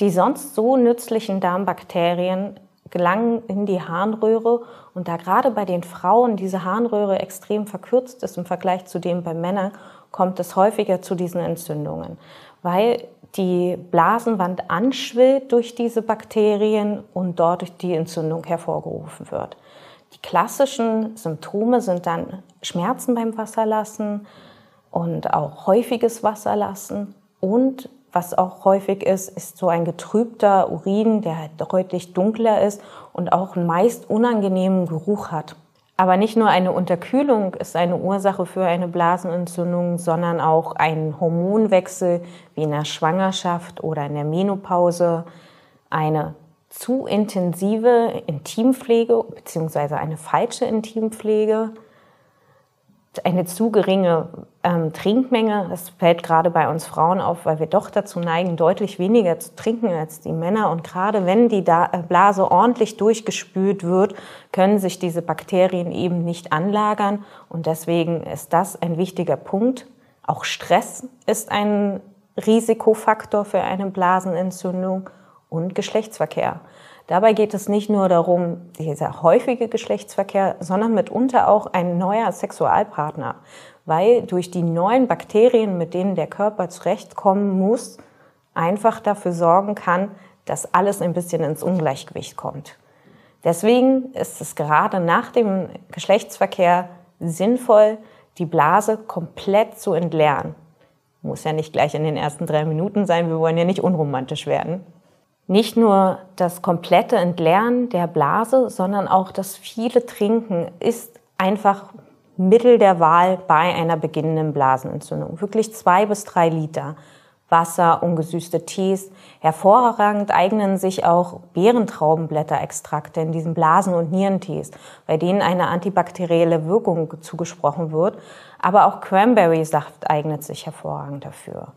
Die sonst so nützlichen Darmbakterien gelangen in die Harnröhre und da gerade bei den Frauen diese Harnröhre extrem verkürzt ist im Vergleich zu dem bei Männern, kommt es häufiger zu diesen Entzündungen, weil die Blasenwand anschwillt durch diese Bakterien und dort die Entzündung hervorgerufen wird. Die klassischen Symptome sind dann Schmerzen beim Wasserlassen und auch häufiges Wasserlassen und was auch häufig ist, ist so ein getrübter Urin, der halt deutlich dunkler ist und auch einen meist unangenehmen Geruch hat. Aber nicht nur eine Unterkühlung ist eine Ursache für eine Blasenentzündung, sondern auch ein Hormonwechsel wie in der Schwangerschaft oder in der Menopause, eine zu intensive Intimpflege bzw. eine falsche Intimpflege, eine zu geringe ähm, Trinkmenge. Das fällt gerade bei uns Frauen auf, weil wir doch dazu neigen, deutlich weniger zu trinken als die Männer. Und gerade wenn die äh, Blase ordentlich durchgespült wird, können sich diese Bakterien eben nicht anlagern. Und deswegen ist das ein wichtiger Punkt. Auch Stress ist ein Risikofaktor für eine Blasenentzündung und Geschlechtsverkehr. Dabei geht es nicht nur darum, dieser häufige Geschlechtsverkehr, sondern mitunter auch ein neuer Sexualpartner, weil durch die neuen Bakterien, mit denen der Körper zurechtkommen muss, einfach dafür sorgen kann, dass alles ein bisschen ins Ungleichgewicht kommt. Deswegen ist es gerade nach dem Geschlechtsverkehr sinnvoll, die Blase komplett zu entleeren. Muss ja nicht gleich in den ersten drei Minuten sein, wir wollen ja nicht unromantisch werden nicht nur das komplette Entleeren der Blase, sondern auch das viele Trinken ist einfach Mittel der Wahl bei einer beginnenden Blasenentzündung. Wirklich zwei bis drei Liter Wasser, ungesüßte Tees. Hervorragend eignen sich auch Beerentraubenblätterextrakte in diesen Blasen- und Nierentees, bei denen eine antibakterielle Wirkung zugesprochen wird. Aber auch Cranberry-Saft eignet sich hervorragend dafür.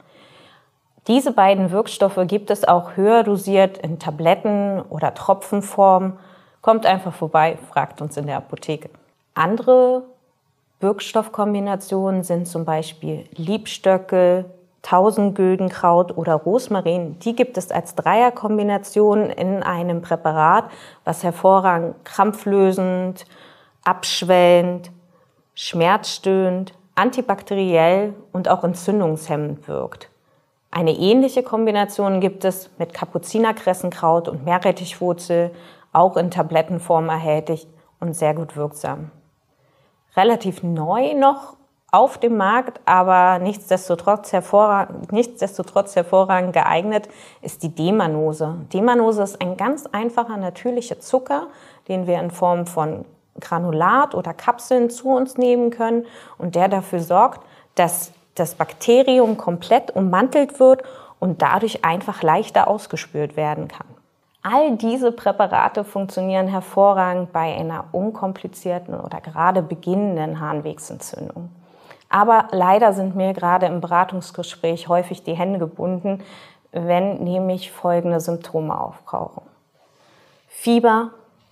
Diese beiden Wirkstoffe gibt es auch höher dosiert in Tabletten oder Tropfenform. Kommt einfach vorbei, fragt uns in der Apotheke. Andere Wirkstoffkombinationen sind zum Beispiel Liebstöckel, Tausendgüldenkraut oder Rosmarin. Die gibt es als Dreierkombination in einem Präparat, was hervorragend krampflösend, abschwellend, schmerzstöhend, antibakteriell und auch entzündungshemmend wirkt. Eine ähnliche Kombination gibt es mit Kapuzinerkressenkraut und Meerrettichwurzel, auch in Tablettenform erhältlich und sehr gut wirksam. Relativ neu noch auf dem Markt, aber nichtsdestotrotz hervorragend, nichtsdestotrotz hervorragend geeignet ist die Demanose. Demanose ist ein ganz einfacher natürlicher Zucker, den wir in Form von Granulat oder Kapseln zu uns nehmen können und der dafür sorgt, dass das Bakterium komplett ummantelt wird und dadurch einfach leichter ausgespült werden kann. All diese Präparate funktionieren hervorragend bei einer unkomplizierten oder gerade beginnenden Harnwegsentzündung. Aber leider sind mir gerade im Beratungsgespräch häufig die Hände gebunden, wenn nämlich folgende Symptome auftauchen. Fieber,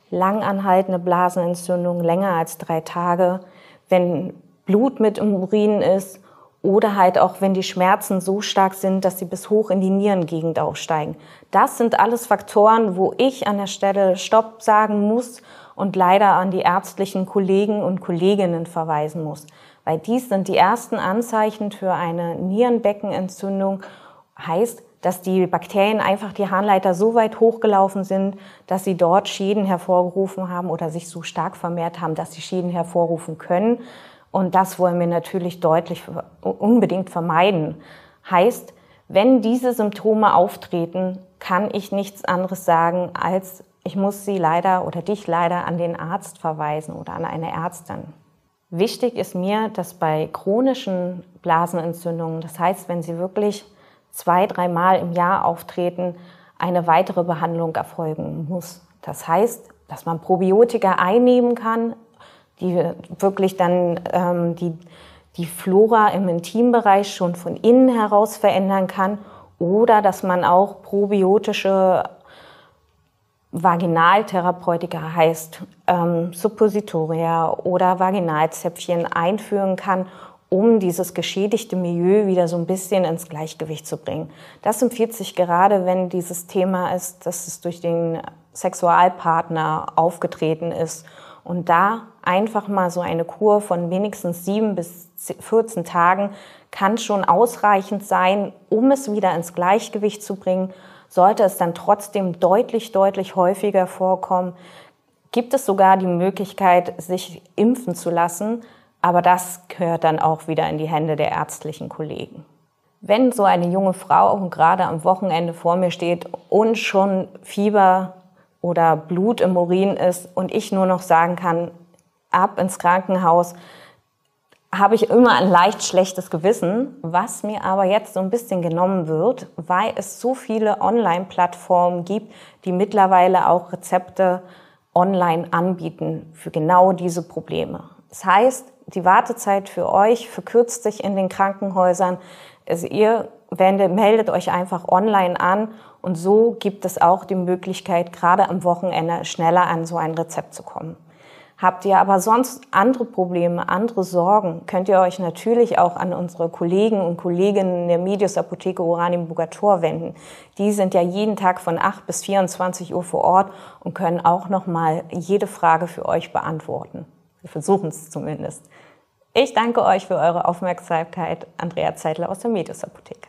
langanhaltende Blasenentzündung länger als drei Tage, wenn Blut mit im Urin ist oder halt auch, wenn die Schmerzen so stark sind, dass sie bis hoch in die Nierengegend aufsteigen. Das sind alles Faktoren, wo ich an der Stelle Stopp sagen muss und leider an die ärztlichen Kollegen und Kolleginnen verweisen muss. Weil dies sind die ersten Anzeichen für eine Nierenbeckenentzündung. Heißt, dass die Bakterien einfach die Harnleiter so weit hochgelaufen sind, dass sie dort Schäden hervorgerufen haben oder sich so stark vermehrt haben, dass sie Schäden hervorrufen können. Und das wollen wir natürlich deutlich unbedingt vermeiden. Heißt, wenn diese Symptome auftreten, kann ich nichts anderes sagen, als ich muss sie leider oder dich leider an den Arzt verweisen oder an eine Ärztin. Wichtig ist mir, dass bei chronischen Blasenentzündungen, das heißt, wenn sie wirklich zwei, dreimal im Jahr auftreten, eine weitere Behandlung erfolgen muss. Das heißt, dass man Probiotika einnehmen kann, die wirklich dann ähm, die, die Flora im Intimbereich schon von innen heraus verändern kann oder dass man auch probiotische Vaginaltherapeutika heißt ähm, Suppositoria oder Vaginalzäpfchen einführen kann, um dieses geschädigte Milieu wieder so ein bisschen ins Gleichgewicht zu bringen. Das empfiehlt sich gerade, wenn dieses Thema ist, dass es durch den Sexualpartner aufgetreten ist. Und da einfach mal so eine Kur von wenigstens sieben bis 14 Tagen kann schon ausreichend sein, um es wieder ins Gleichgewicht zu bringen. Sollte es dann trotzdem deutlich, deutlich häufiger vorkommen, gibt es sogar die Möglichkeit, sich impfen zu lassen. Aber das gehört dann auch wieder in die Hände der ärztlichen Kollegen. Wenn so eine junge Frau gerade am Wochenende vor mir steht und schon Fieber oder Blut im Urin ist und ich nur noch sagen kann, ab ins Krankenhaus, habe ich immer ein leicht schlechtes Gewissen, was mir aber jetzt so ein bisschen genommen wird, weil es so viele Online-Plattformen gibt, die mittlerweile auch Rezepte online anbieten für genau diese Probleme. Das heißt, die Wartezeit für euch verkürzt sich in den Krankenhäusern. Also ihr wendet, meldet euch einfach online an und so gibt es auch die Möglichkeit, gerade am Wochenende schneller an so ein Rezept zu kommen. Habt ihr aber sonst andere Probleme, andere Sorgen, könnt ihr euch natürlich auch an unsere Kollegen und Kolleginnen der Medius Apotheke Uranium Bugator wenden. Die sind ja jeden Tag von 8 bis 24 Uhr vor Ort und können auch nochmal jede Frage für euch beantworten. Wir versuchen es zumindest. Ich danke euch für eure Aufmerksamkeit. Andrea Zeitler aus der Medius Apotheke.